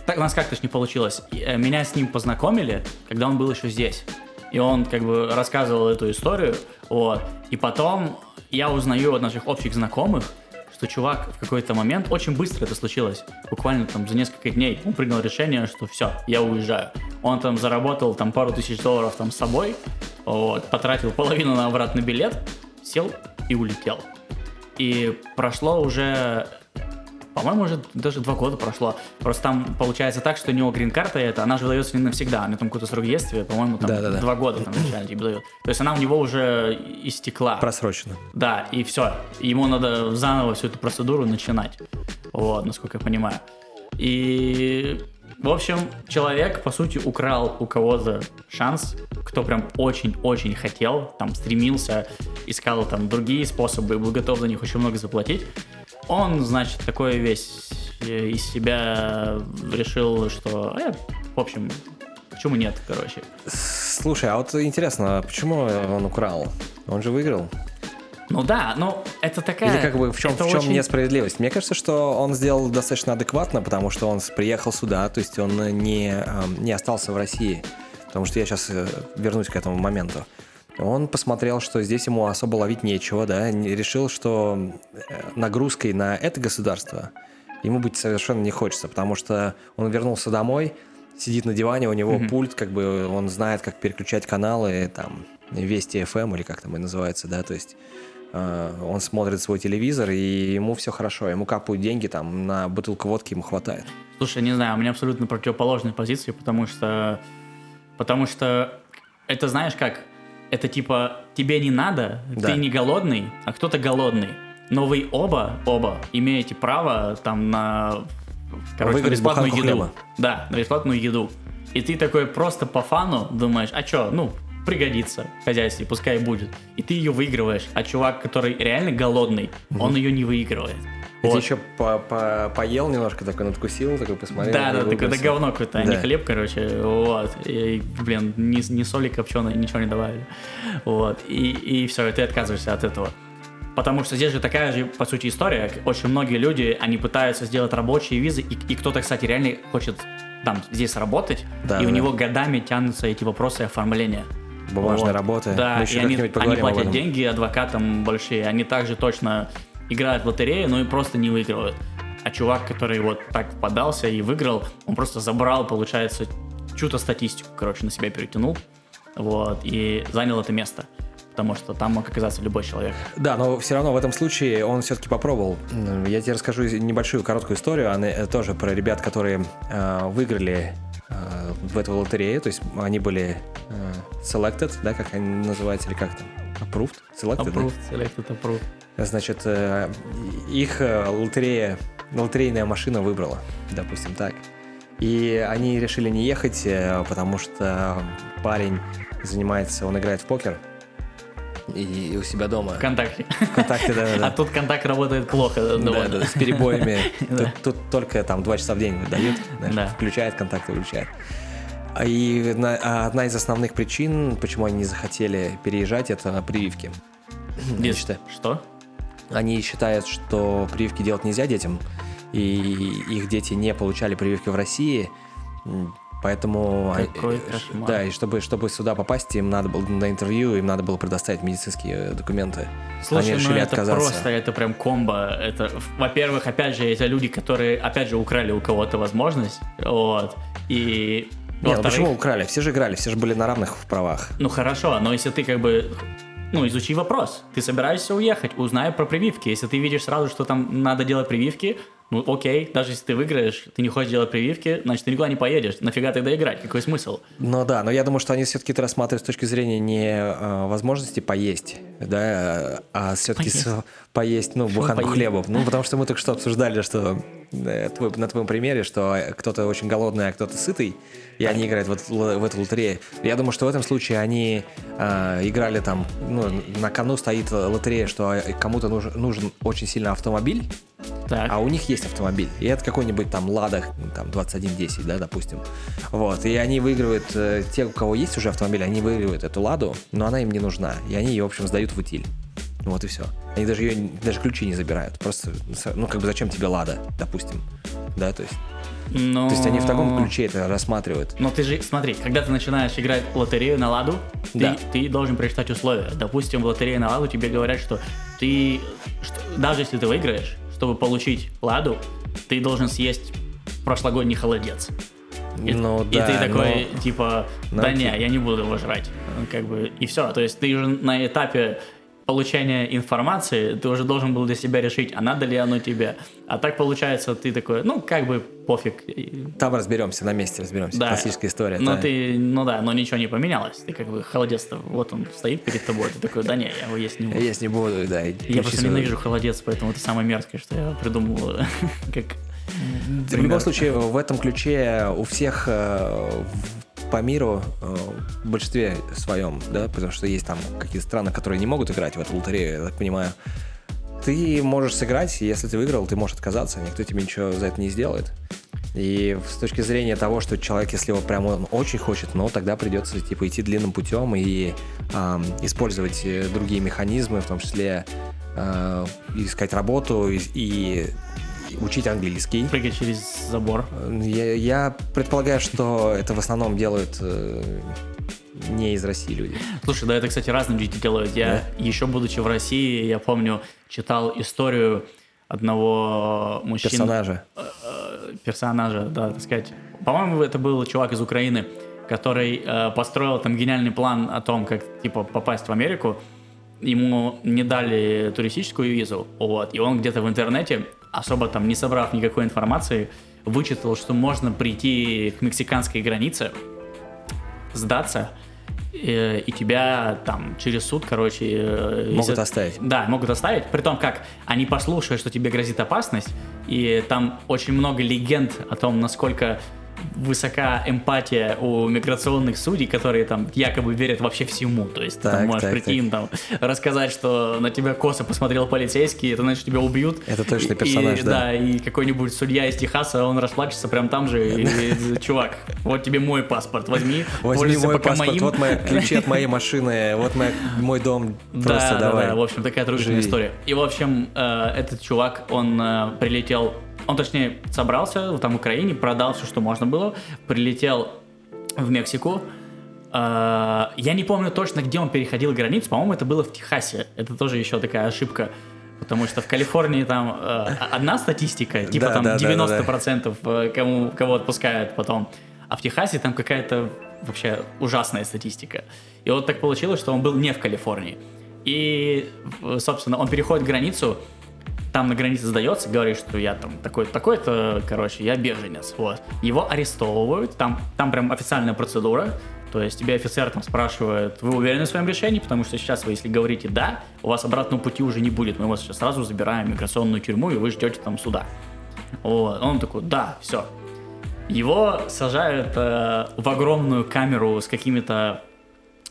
так у нас как-то не получилось. Э, Меня с ним познакомили, когда он был еще здесь. И он как бы рассказывал эту историю, вот. И потом я узнаю от наших общих знакомых, что чувак в какой-то момент, очень быстро это случилось, буквально там за несколько дней, он принял решение, что все, я уезжаю. Он там заработал там пару тысяч долларов там с собой, вот, потратил половину на обратный билет, сел и улетел. И прошло уже, по-моему, уже даже два года прошло. Просто там получается так, что у него грин-карта эта, она же выдается не навсегда, нее там какой-то срок действия, по-моему, там Да-да-да. два года там изначально типа дают. То есть она у него уже истекла. Просрочено. Да, и все. Ему надо заново всю эту процедуру начинать. Вот, насколько я понимаю. И, в общем, человек, по сути, украл у кого-то шанс, кто прям очень-очень хотел, там, стремился, искал там другие способы, был готов за них очень много заплатить. Он, значит, такой весь э, из себя решил, что, э, в общем, почему нет, короче. Слушай, а вот интересно, почему он украл? Он же выиграл. Ну да, ну это такая... Или как бы в чем, это в чем очень- несправедливость? Мне кажется, что он сделал достаточно адекватно, потому что он приехал сюда, то есть он не, эм, не остался в России. потому что я сейчас вернусь к этому моменту. Он посмотрел, что здесь ему особо ловить нечего, да, решил, что э, нагрузкой на это государство ему быть совершенно не хочется, потому что он вернулся домой, сидит на диване, у него mm-hmm. пульт, как бы он знает, как переключать каналы, там, Вести FM или как там и называется, да, то есть э, он смотрит свой телевизор, и ему все хорошо, ему капают деньги, там, на бутылку водки ему хватает. Слушай, не знаю, у меня абсолютно противоположная позиция, потому что, потому что это, знаешь, как, это типа тебе не надо, да. ты не голодный, а кто-то голодный. Но вы оба, оба имеете право там на короче, на бесплатную еду. Хлеба. Да, на бесплатную еду. И ты такой просто по фану думаешь, а чё, ну, пригодится в хозяйстве, пускай будет. И ты ее выигрываешь. А чувак, который реально голодный, угу. он ее не выигрывает. Вот. еще по -по поел немножко, такой надкусил, такой посмотрел. Да, да, такой, да говно какое-то, а не хлеб, короче, вот. И, блин, ни, ни соли копченой, ничего не добавили. Вот. И, и все, и ты отказываешься от этого. Потому что здесь же такая же, по сути, история. Очень многие люди, они пытаются сделать рабочие визы, и, и кто-то, кстати, реально хочет там здесь работать, да, и да. у него годами тянутся эти вопросы оформления. Бумажная вот. работа. Да, и они, они платят деньги адвокатам большие, они также точно играют в лотерею, но и просто не выигрывают. А чувак, который вот так подался и выиграл, он просто забрал, получается, чью-то статистику, короче, на себя перетянул, вот, и занял это место потому что там мог оказаться любой человек. Да, но все равно в этом случае он все-таки попробовал. Я тебе расскажу небольшую короткую историю, она э, тоже про ребят, которые э, выиграли в эту лотерею, то есть они были э, selected, да, как они называются, или как там? Approved? Selected, approved, да? selected, approved. Значит, э, их э, лотерея, лотерейная машина выбрала, допустим, так. И они решили не ехать, э, потому что парень занимается, он играет в покер, и у себя дома. Вконтакте. Вконтакте, да, да. А тут контакт работает плохо. Да, да, с перебоями. Тут только там два часа в день дают, включает контакт, выключает. И одна из основных причин, почему они не захотели переезжать, это прививки. Что? Они считают, что прививки делать нельзя детям, и их дети не получали прививки в России, Поэтому, Какой кошмар. да, и чтобы, чтобы сюда попасть, им надо было на интервью, им надо было предоставить медицинские документы. Слушай, Они решили ну это отказаться. просто, это прям комбо. Это, во-первых, опять же, это люди, которые, опять же, украли у кого-то возможность, вот, и нет, ну почему украли? Все же играли, все же были на равных правах. Ну хорошо, но если ты как бы ну, изучи вопрос. Ты собираешься уехать, узнай про прививки. Если ты видишь сразу, что там надо делать прививки, ну окей, даже если ты выиграешь, ты не хочешь делать прививки, значит, ты никуда не поедешь. Нафига тогда играть? Какой смысл? Ну да, но я думаю, что они все-таки это рассматривают с точки зрения не э, возможности поесть, да, а все-таки поесть, с, поесть ну, буханку хлеба. Ну, потому что мы только что обсуждали, что э, твой, на твоем примере, что кто-то очень голодный, а кто-то сытый, и они играют в, в эту лотерею. Я думаю, что в этом случае они э, играли там, ну, на кону стоит лотерея, что кому-то нужен, нужен очень сильно автомобиль, так. а у них есть автомобиль. И это какой-нибудь там Лада, там 2110, да, допустим. Вот. И они выигрывают, э, те, у кого есть уже автомобиль, они выигрывают эту Ладу, но она им не нужна. И они ее, в общем, сдают в утиль. Вот и все. Они даже ее, даже ключи не забирают. Просто, ну, как бы зачем тебе Лада, допустим. Да, то есть. Но... То есть они в таком ключе это рассматривают. Но ты же, смотри, когда ты начинаешь играть в лотерею на ладу, да. ты, ты должен прочитать условия. Допустим, в лотерее на ладу тебе говорят, что ты, что, даже если ты выиграешь, чтобы получить ладу, ты должен съесть прошлогодний холодец. И, ну, и да, ты такой, но... типа, да но... не, я не буду его жрать. Как бы, и все. То есть ты уже на этапе получения информации ты уже должен был для себя решить, а надо ли оно тебе. А так получается, ты такой, ну, как бы пофиг. Там разберемся, на месте разберемся. Да. Классическая история. Но да. ты, ну да, но ничего не поменялось. Ты как бы холодец-то, вот он стоит перед тобой, ты такой, да не, я его есть не буду. Есть не буду, да. Я просто свой... ненавижу холодец, поэтому это самое мерзкое, что я придумал, как в любом случае, в этом ключе у всех э, по миру э, в большинстве своем, да, потому что есть там какие-то страны, которые не могут играть в эту лотерею, я так понимаю. Ты можешь сыграть, если ты выиграл, ты можешь отказаться, никто тебе ничего за это не сделает. И с точки зрения того, что человек, если его прямо он очень хочет, но тогда придется типа идти длинным путем и э, использовать другие механизмы, в том числе э, искать работу и, и английский, учить английский. Прыгать через забор. Я, я предполагаю, что это в основном делают э, не из России люди. Слушай, да, это, кстати, разные люди делают. Я, Да? еще будучи в России, я помню, читал историю одного мужчины. Персонажа. э, персонажа, да, так сказать. По-моему, это был чувак из Украины, который э, построил там гениальный план о том, как типа попасть в Америку. Ему не дали туристическую визу, вот, и он где-то в интернете, особо там не собрав никакой информации, вычитал, что можно прийти к мексиканской границе, сдаться, э, и тебя там через суд, короче... э, Могут если- оставить. да, могут оставить. При том, как они послушают, что тебе грозит опасность, и там очень много легенд о том, насколько высока эмпатия у миграционных судей, которые там якобы верят вообще всему. То есть ты там Так, можешь так, прийти им там рассказать, что на тебя косо посмотрел полицейский, это значит тебя убьют. Это точно персонаж, и, да. и какой-нибудь судья из Техаса, он расплачется прям там же. И, и, чувак, вот тебе мой паспорт, возьми, Возьми мой паспорт, моим. вот мои ключи от моей машины, вот моя- мой дом, Да, просто да, давай. да, в общем, такая живи. история. И, в общем, э, этот чувак, он э, прилетел, он, точнее, собрался там в Украине, продал все, что можно было, прилетел в Мексику. Э, я не помню точно, где он переходил границу, по-моему, это было в Техасе. Это тоже еще такая ошибка. Потому что в Калифорнии там э, одна статистика, типа Да, там да, да, да, да. 90% э, кому, кого отпускают потом. А в Техасе там какая-то вообще ужасная статистика. И вот так получилось, что он был не в Калифорнии. И, собственно, он переходит границу, там на границе сдается, говорит, что я там такой, такой-то, короче, я беженец. Вот. Его арестовывают, там, там прям официальная процедура. То есть тебе офицер там спрашивает, вы уверены в своем решении? Потому что сейчас вы, если говорите «да», у вас обратного пути уже не будет. Мы вас сейчас сразу забираем в миграционную тюрьму, и вы ждете там суда. Вот. Он такой «да, все». Его сажают э, в огромную камеру с какими-то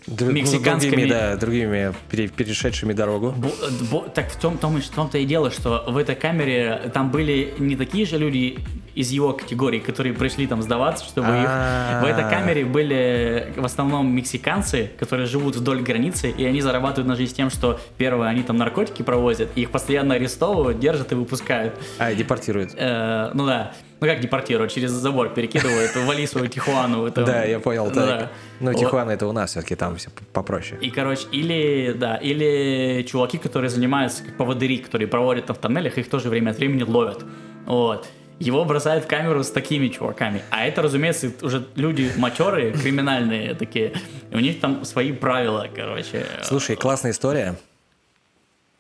Дру- ну, мексиканскими- другими, да, другими пере- перешедшими дорогу. Бо- бо- так в том, том, и- том-то дело, что в этой камере там были не такие же люди из его категории, которые пришли там сдаваться, чтобы их... В этой камере были в основном мексиканцы, которые живут вдоль границы, и они зарабатывают на жизнь тем, что, первое, они там наркотики провозят, их постоянно арестовывают, держат и выпускают. А, и депортируют. Э, ну да. Ну как депортируют? Через забор перекидывают, вали свою Тихуану. Да, я понял, так. да. Ну. Тихуана это у нас все-таки там все попроще. И, короче, или, да, или чуваки, которые занимаются, как поводыри, которые проводят там в тоннелях, их тоже время от времени ловят. Вот. Его бросают в камеру с такими чуваками. А это, разумеется, уже люди матерые, криминальные такие. И у них там свои правила, короче. Слушай, классная история.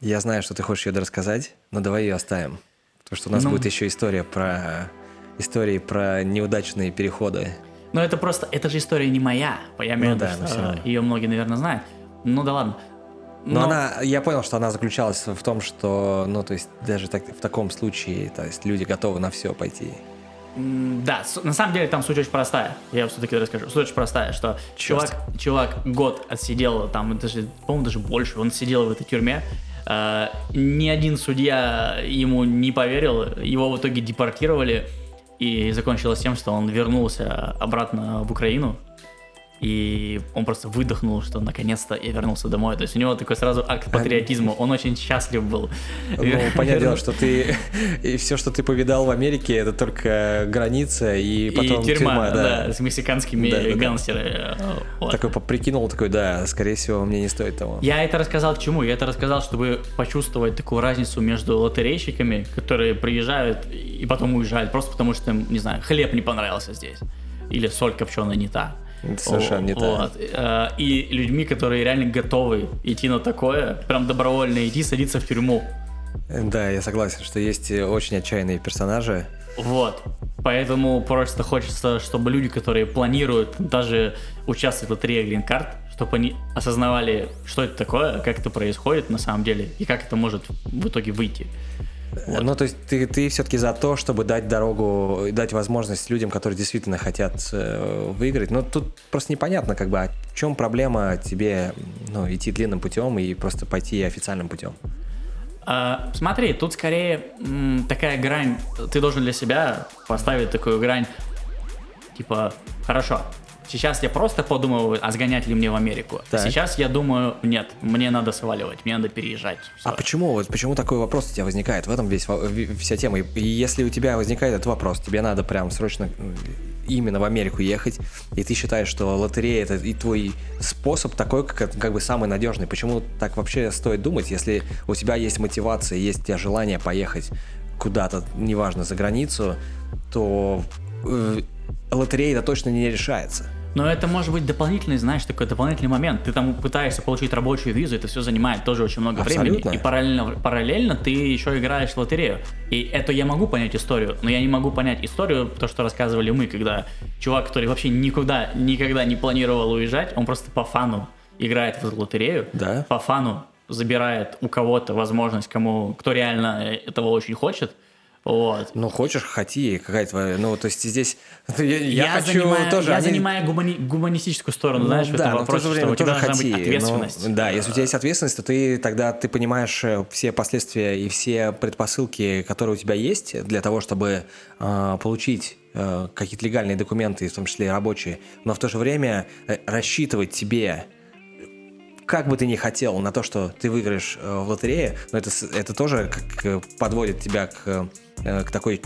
Я знаю, что ты хочешь ее рассказать, но давай ее оставим. Потому что у нас Ну. будет еще история про истории про неудачные переходы. Но это просто, это же история не моя. Я имею Ну да, что ее многие, наверное, знают. Ну да ладно. Но, Но- она, я понял, что она заключалась в том, что, ну, то есть даже так, в таком случае, то есть люди готовы на все пойти. Да, на самом деле там суть очень простая. Я все-таки расскажу. Суть очень простая, что Чёрт. чувак, чувак год отсидел, там даже, по-моему, даже больше, он сидел в этой тюрьме. Э, ни один судья ему не поверил, его в итоге депортировали, и закончилось тем, что он вернулся обратно в Украину, и он просто выдохнул, что наконец-то я вернулся домой. То есть у него такой сразу акт патриотизма, он очень счастлив был. Ну, понятное дело, что ты и все, что ты повидал в Америке, это только граница и потом и тюрьма, да. да, с мексиканскими Да, да, да. гангстерами. Вот. Такой прикинул, такой, да, скорее всего, мне не стоит того. Я это рассказал к чему? Я это рассказал, чтобы почувствовать такую разницу между лотерейщиками, которые приезжают и потом уезжают, просто потому что им, не знаю, хлеб не понравился здесь. Или соль копченая не та. Совершенно не. Вот. Э, И людьми, которые реально готовы идти на такое, прям добровольно идти, садиться в тюрьму. Да, я согласен, что есть очень отчаянные персонажи. Вот. Поэтому просто хочется, чтобы люди, которые планируют даже участвовать в лотерее Green Card, чтобы они осознавали, что это такое, как это происходит на самом деле, и как это может в итоге выйти. Ну, то есть ты, ты все-таки за то, чтобы дать дорогу, дать возможность людям, которые действительно хотят э, выиграть. Но тут просто непонятно, как бы, а в чем проблема тебе ну, идти длинным путем и просто пойти официальным путем. А, смотри, тут скорее м, такая грань, ты должен для себя поставить такую грань, типа, хорошо, Сейчас я просто подумал, а сгонять ли мне в Америку. Так. Сейчас я думаю, нет, мне надо сваливать, мне надо переезжать. Всё. А почему, вот почему такой вопрос у тебя возникает? В этом весь, вся тема. И если у тебя возникает этот вопрос, тебе надо прям срочно м, именно в Америку ехать, и ты считаешь, что лотерея это и твой способ такой, как, как бы самый надежный. Почему так вообще стоит думать, если у тебя есть мотивация, есть у тебя желание поехать куда-то, неважно, за границу, то э, лотерея это точно не решается. Но это может быть дополнительный, знаешь, такой дополнительный момент. Ты там пытаешься получить рабочую визу, это все занимает тоже очень много Абсолютно. времени. И параллельно, параллельно ты еще играешь в лотерею. И это я могу понять историю, но я не могу понять историю, то, что рассказывали мы, когда чувак, который вообще никуда, никогда не планировал уезжать, он просто по фану играет в лотерею, Да. по фану забирает у кого-то возможность, кому, кто реально этого очень хочет. Вот. Ну, хочешь, хоти, какая твоя... Ну, то есть здесь... Я, я хочу занимаю, тоже... я они- занимаю гумани- гуманистическую сторону, Ну знаешь, в этом но в вопросе, то же что время у тебя тоже должна быть хоти, ответственность. но- да, если у тебя есть ответственность, то ты тогда ты понимаешь э, все последствия и все предпосылки, которые у тебя есть для того, чтобы э, получить э, какие-то легальные документы, в том числе рабочие, но в то же время э, рассчитывать тебе как бы ты ни хотел на то, что ты выиграешь э, в лотерее, но это, с- это тоже как э, подводит тебя к, э, к такой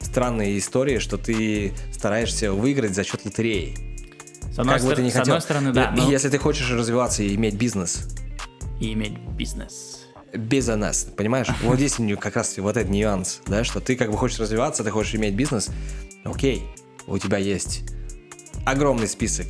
странной истории, что ты стараешься выиграть за счет лотереи. С одной, как бы стор- ты ни с хотел. одной стороны, да, но- Если ты хочешь развиваться и иметь бизнес, и иметь бизнес. бизнес, понимаешь? Вот здесь как раз вот этот нюанс, да, что ты как бы хочешь развиваться, ты хочешь иметь бизнес, окей, у тебя есть огромный список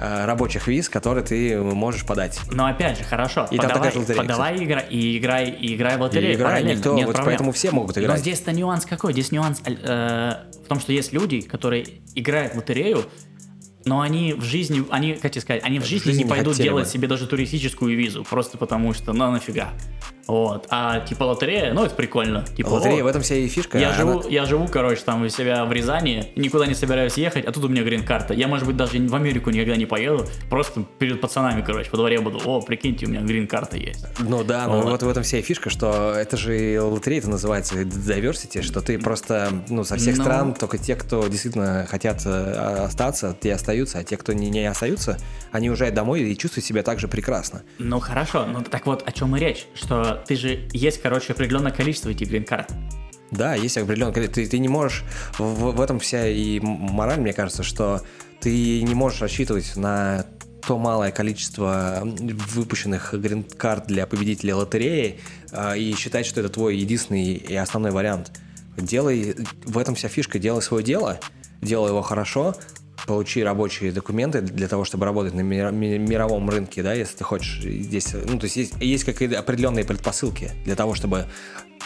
рабочих виз, которые ты можешь подать. Но опять же, хорошо, И там подавай, лотерея, подавай игра, и играй, и играй в лотерею. И играй, никто, нет вот проблем. поэтому все могут Но играть. здесь-то нюанс какой? Здесь нюанс э, в том, что есть люди, которые играют в лотерею, но они в жизни, они, как тебе сказать, они в жизни, жизни не пойдут делать бы. себе даже туристическую визу, просто потому что, ну нафига. Вот. А типа лотерея, ну это прикольно. Типа, Лотерея, о, в этом вся и фишка. Я она- живу, я живу, короче, там у себя в Рязани, никуда не собираюсь ехать, а тут у меня грин-карта. Я, может быть, даже в Америку никогда не поеду, просто перед пацанами, короче, по дворе буду, о, прикиньте, у меня грин-карта есть. Ну да, но Вот. вот в этом вся и фишка, что это же лотерея это называется diversity, что ты просто, ну, со всех Ну. стран, только те, кто действительно хотят э, остаться, те остаются, а те, кто не, не остаются, они уезжают домой и чувствуют себя также прекрасно. Ну хорошо, ну так вот, о чем и речь, что ты же, есть, короче, определенное количество этих грин-карт. Да, есть определенный количество. Ты, ты не можешь, в, в этом вся и мораль, мне кажется, что ты не можешь рассчитывать на то малое количество выпущенных грин-карт для победителей лотереи а, и считать, что это твой единственный и основной вариант. Делай, в этом вся фишка, делай свое дело, делай его хорошо, получи рабочие документы для того, чтобы работать на мировом рынке, да, если ты хочешь здесь, ну, то есть есть, есть какие-то определенные предпосылки для того, чтобы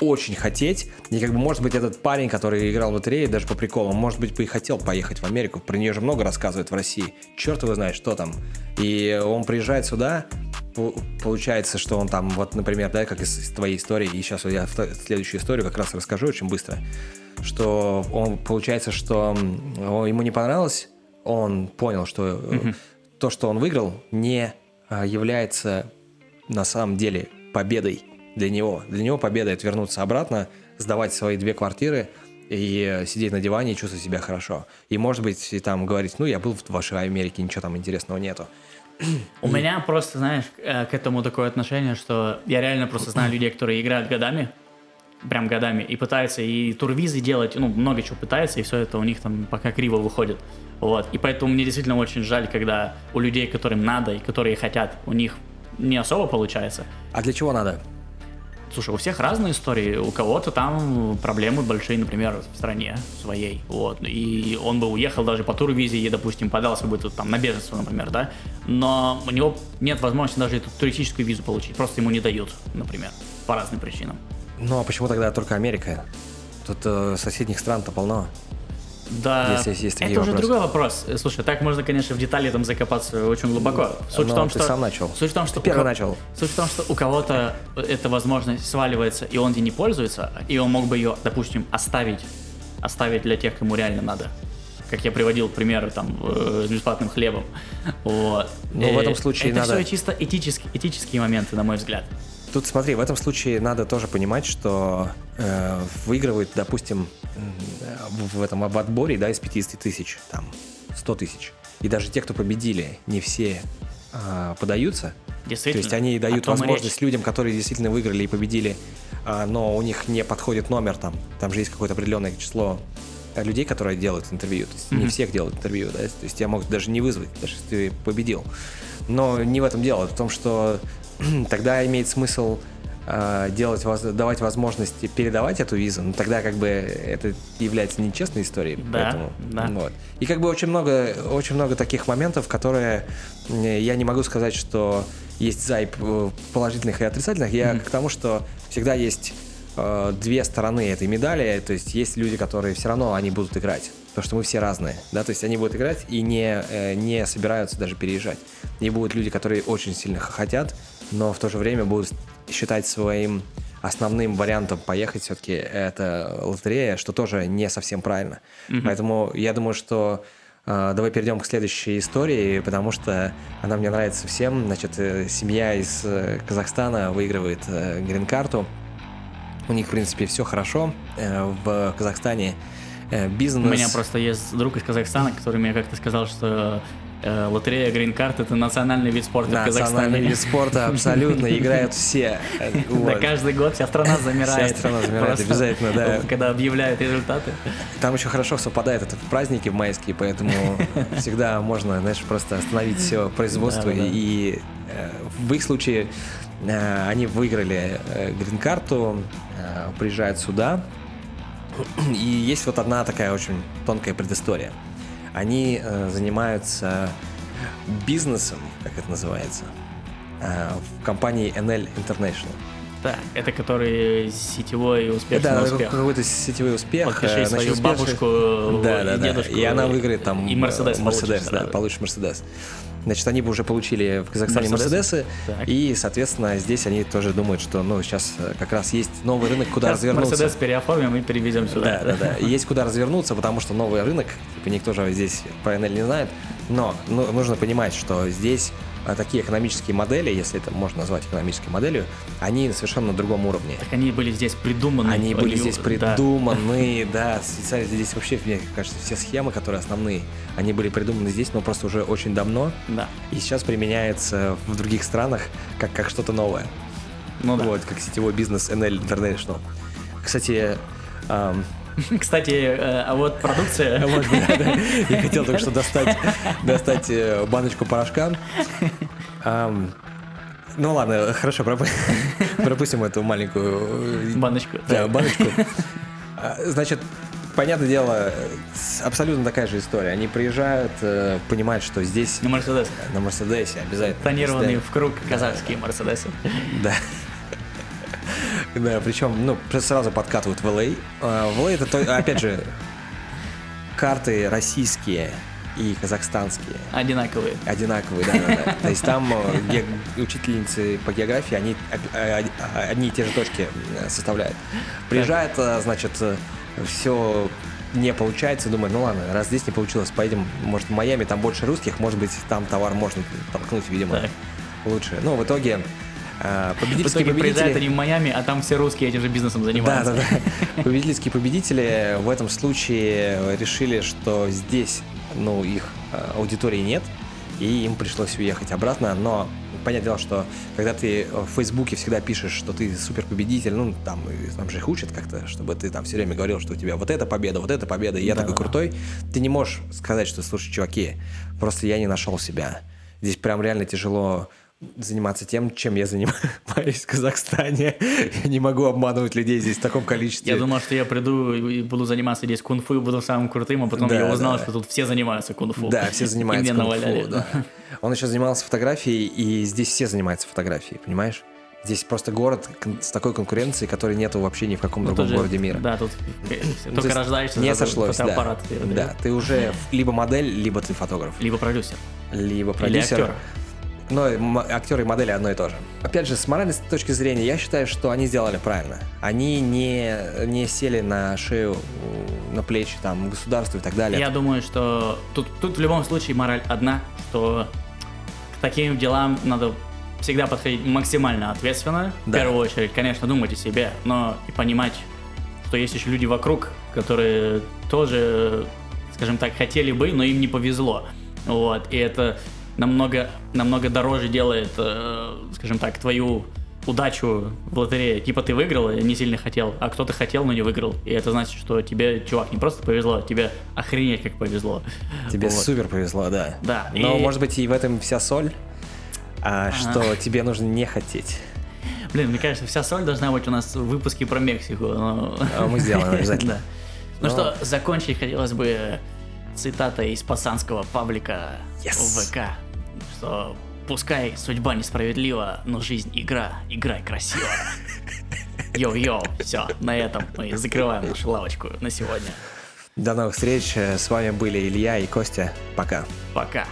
очень хотеть, и как бы, может быть, этот парень, который играл в лотерею, даже по приколу, может быть, бы и хотел поехать в Америку, про нее же много рассказывают в России, черт его знает, что там, и он приезжает сюда, по- получается, что он там, вот, например, да, как из, твоей истории, и сейчас я следующую историю как раз расскажу очень быстро, что он, получается, что ему не понравилось, он понял, что э, то, что он выиграл, не а, является на самом деле победой для него. Для него победа это вернуться обратно, сдавать свои две квартиры и э, сидеть на диване и чувствовать себя хорошо. И может быть и там говорить, ну я был в вашей Америке, ничего там интересного нету. У меня просто, знаешь, э, к этому такое отношение, что я реально просто знаю людей, которые играют годами, прям годами, и пытаются и турвизы делать, ну, много чего пытаются, и все это у них там пока криво выходит. Вот. И поэтому мне действительно очень жаль, когда у людей, которым надо и которые хотят, у них не особо получается. А для чего надо? Слушай, у всех разные истории. У кого-то там проблемы большие, например, в стране своей. Вот. И он бы уехал даже по турвизе и, допустим, подался бы тут там на беженство, например, да. Но у него нет возможности даже эту туристическую визу получить. Просто ему не дают, например, по разным причинам. Ну а почему тогда только Америка? Тут э, соседних стран-то полно. Да, Если есть такие это уже вопросы. другой вопрос. Э, Слушай, так можно, конечно, в детали там закопаться очень глубоко. Суть в но том, ты что... сам начал. Суть в том, что... Ты первый у начал. Суть в том, что у кого-то эта возможность сваливается, и он ей не пользуется, и он мог бы ее, допустим, оставить, оставить для тех, кому реально надо. Как я приводил примеры там э, с бесплатным хлебом. Вот. Ну, в Э, этом случае это надо- все чисто этические, этические моменты, на мой взгляд. Тут смотри, в этом случае надо тоже понимать, что э, выигрывают, допустим, в этом в отборе, да, из 50 тысяч, там, 100 тысяч. и даже те, кто победили, не все а, подаются. То Действительно. есть они дают возможность людям, которые действительно выиграли и победили, а, но у них не подходит номер там. Там же есть какое-то определенное число э, людей, которые делают интервью. То есть не Мгм. всех делают интервью, да. То есть тебя могут даже не вызвать, даже если ты победил. Но не в этом дело. В том, что тогда имеет смысл а, делать, давать возможность передавать эту визу, но тогда как бы это является нечестной историей. Да, поэтому, да. вот. И как бы очень много, очень много таких моментов, которые э, я не могу сказать, что есть за и п- положительных и отрицательных. Я Мгм. к тому, что всегда есть э, две стороны этой медали. То есть есть люди, которые все равно они будут играть. Потому что мы все разные, да, то есть они будут играть и не, э, не собираются даже переезжать. И будут люди, которые очень сильно хотят, но в то же время будут считать своим основным вариантом поехать все-таки это лотерея, что тоже не совсем правильно. Мгм. Поэтому я думаю, что э, давай перейдем к следующей истории, потому что она мне нравится всем. Значит, э, семья из э, Казахстана выигрывает э, грин-карту. У них, в принципе, все хорошо. Э, в Казахстане э, бизнес... У меня просто есть друг из Казахстана, который мне как-то сказал, что э, лотерея Green Card это национальный вид спорта в Национальный Казахстане. вид спорта абсолютно играют все. Э, Да, каждый год вся страна замирает. Вся страна замирает, обязательно, да. Когда объявляют результаты. Там еще хорошо совпадает это в праздники в майские, поэтому всегда можно, знаешь, просто остановить все производство. И э, в их случае э, они выиграли э, грин-карту, э, приезжают сюда. И есть вот одна такая очень тонкая предыстория. Они э, занимаются бизнесом, как это называется, э, в компании NL International. Да, это который сетевой успешный Да, успех. какой-то сетевой успех. Подпиши э, свою значит, бабушку да, и да, да. дедушку. И она выиграет там И Мерседес Мерседес, да, сразу. получишь Мерседес. Значит, они бы уже получили в Казахстане Мерседесы? И, соответственно, здесь они тоже думают, что, ну, сейчас э, как раз есть новый рынок, куда Сейчас развернуться. Мерседес переоформим и перевезем сюда. Да, да, да. Есть куда развернуться, потому что новый рынок, типа никто же здесь NL не знает, но ну, нужно понимать, что здесь такие экономические модели, если это можно назвать экономической моделью, они совершенно на другом уровне. Так они были здесь придуманы. Они были здесь придуманы, да, специально здесь вообще, мне кажется, все схемы, которые основные, они были придуманы здесь, но просто уже очень давно, Да. и сейчас применяется в других странах как, как что-то новое. Ну. Вот, как сетевой бизнес NL International. Кстати, ам, Кстати, э, а вот продукция... вот, да, да, я хотел только что достать, достать э, баночку порошка. Ну ладно, хорошо, пропу- пропустим эту маленькую э, Баночку. Да, баночку. А, Значит, понятное дело, абсолютно такая же история. Они приезжают, понимают, что здесь На Мерседес. на Мерседесе обязательно. Тонированные в круг казахские Мерседесы. Да. Да, причем, ну, сразу подкатывают в LA. А, В LA это, то- опять же, карты российские и казахстанские. Одинаковые. Одинаковые, да, да, да. То есть там э, ге- учительницы по географии, они э, одни и те же точки э, составляют. Приезжает, значит, все не получается, думаю, ну ладно, раз здесь не получилось, поедем, может, в Майами, там больше русских, может быть, там товар можно толкнуть, видимо, Так. лучше. Ну, в итоге победительские приезжают победители... они в Майами, а там все русские этим же бизнесом Да, занимаются. да, да. Победительские победители в этом случае решили, что здесь, ну, их э, аудитории нет, и им пришлось уехать обратно. Но понятное дело, что когда ты в Фейсбуке всегда пишешь, что ты супер победитель, ну, там, там же их учат как-то, чтобы ты там все время говорил, что у тебя вот эта победа, вот эта победа, и я такой Да-да-да. крутой, ты не можешь сказать, что, слушай, чуваки, просто я не нашел себя. Здесь прям реально тяжело заниматься тем, чем я занимаюсь в Казахстане. Я не могу обманывать людей здесь в таком количестве. Я думал, что я приду и буду заниматься здесь кунг-фу и буду самым крутым, а потом Да, я узнал, да. что тут все занимаются кунг-фу. Да, все занимаются кунг-фу, да. Он еще занимался фотографией, и здесь все занимаются фотографией, понимаешь? Здесь просто город с такой конкуренцией, которой нету вообще ни в каком Ну, другом же- городе мира. Да, тут э, Ну, то только рождаешься, Не сошлось, да. фотоаппарат. Да, выдают. ты уже либо модель, либо ты фотограф, Либо продюсер. либо Или продюсер. актер. Но м- актер и модели одно и то же. Опять же, с моральной точки зрения, я считаю, что они сделали правильно. Они не, не сели на шею, на плечи там государства и так далее. Я думаю, что тут, тут в любом случае мораль одна, что к таким делам надо всегда подходить максимально ответственно. В Да. первую очередь, конечно, думать о себе, но и понимать, что есть еще люди вокруг, которые тоже, скажем так, хотели бы, но им не повезло. Вот, и это намного, намного дороже делает, э, скажем так, твою удачу в лотерее. Типа ты выиграл и не сильно хотел, а кто-то хотел, но не выиграл. И это значит, что тебе, чувак, не просто повезло, тебе охренеть как повезло. Тебе Вот. супер повезло, да. Да, Но, и- может быть, и в этом вся соль, а, что тебе нужно не хотеть. Блин, мне кажется, вся соль должна быть у нас в выпуске про Мексику. но- А мы сделаем обязательно. Да. Ну что, закончить хотелось бы цитатой из пацанского паблика Yes. ВК, что пускай судьба несправедлива, но жизнь игра, играй красиво. Йоу-йоу, все, на этом мы закрываем нашу лавочку на сегодня. До новых встреч. С вами были Илья и Костя. Пока. Пока.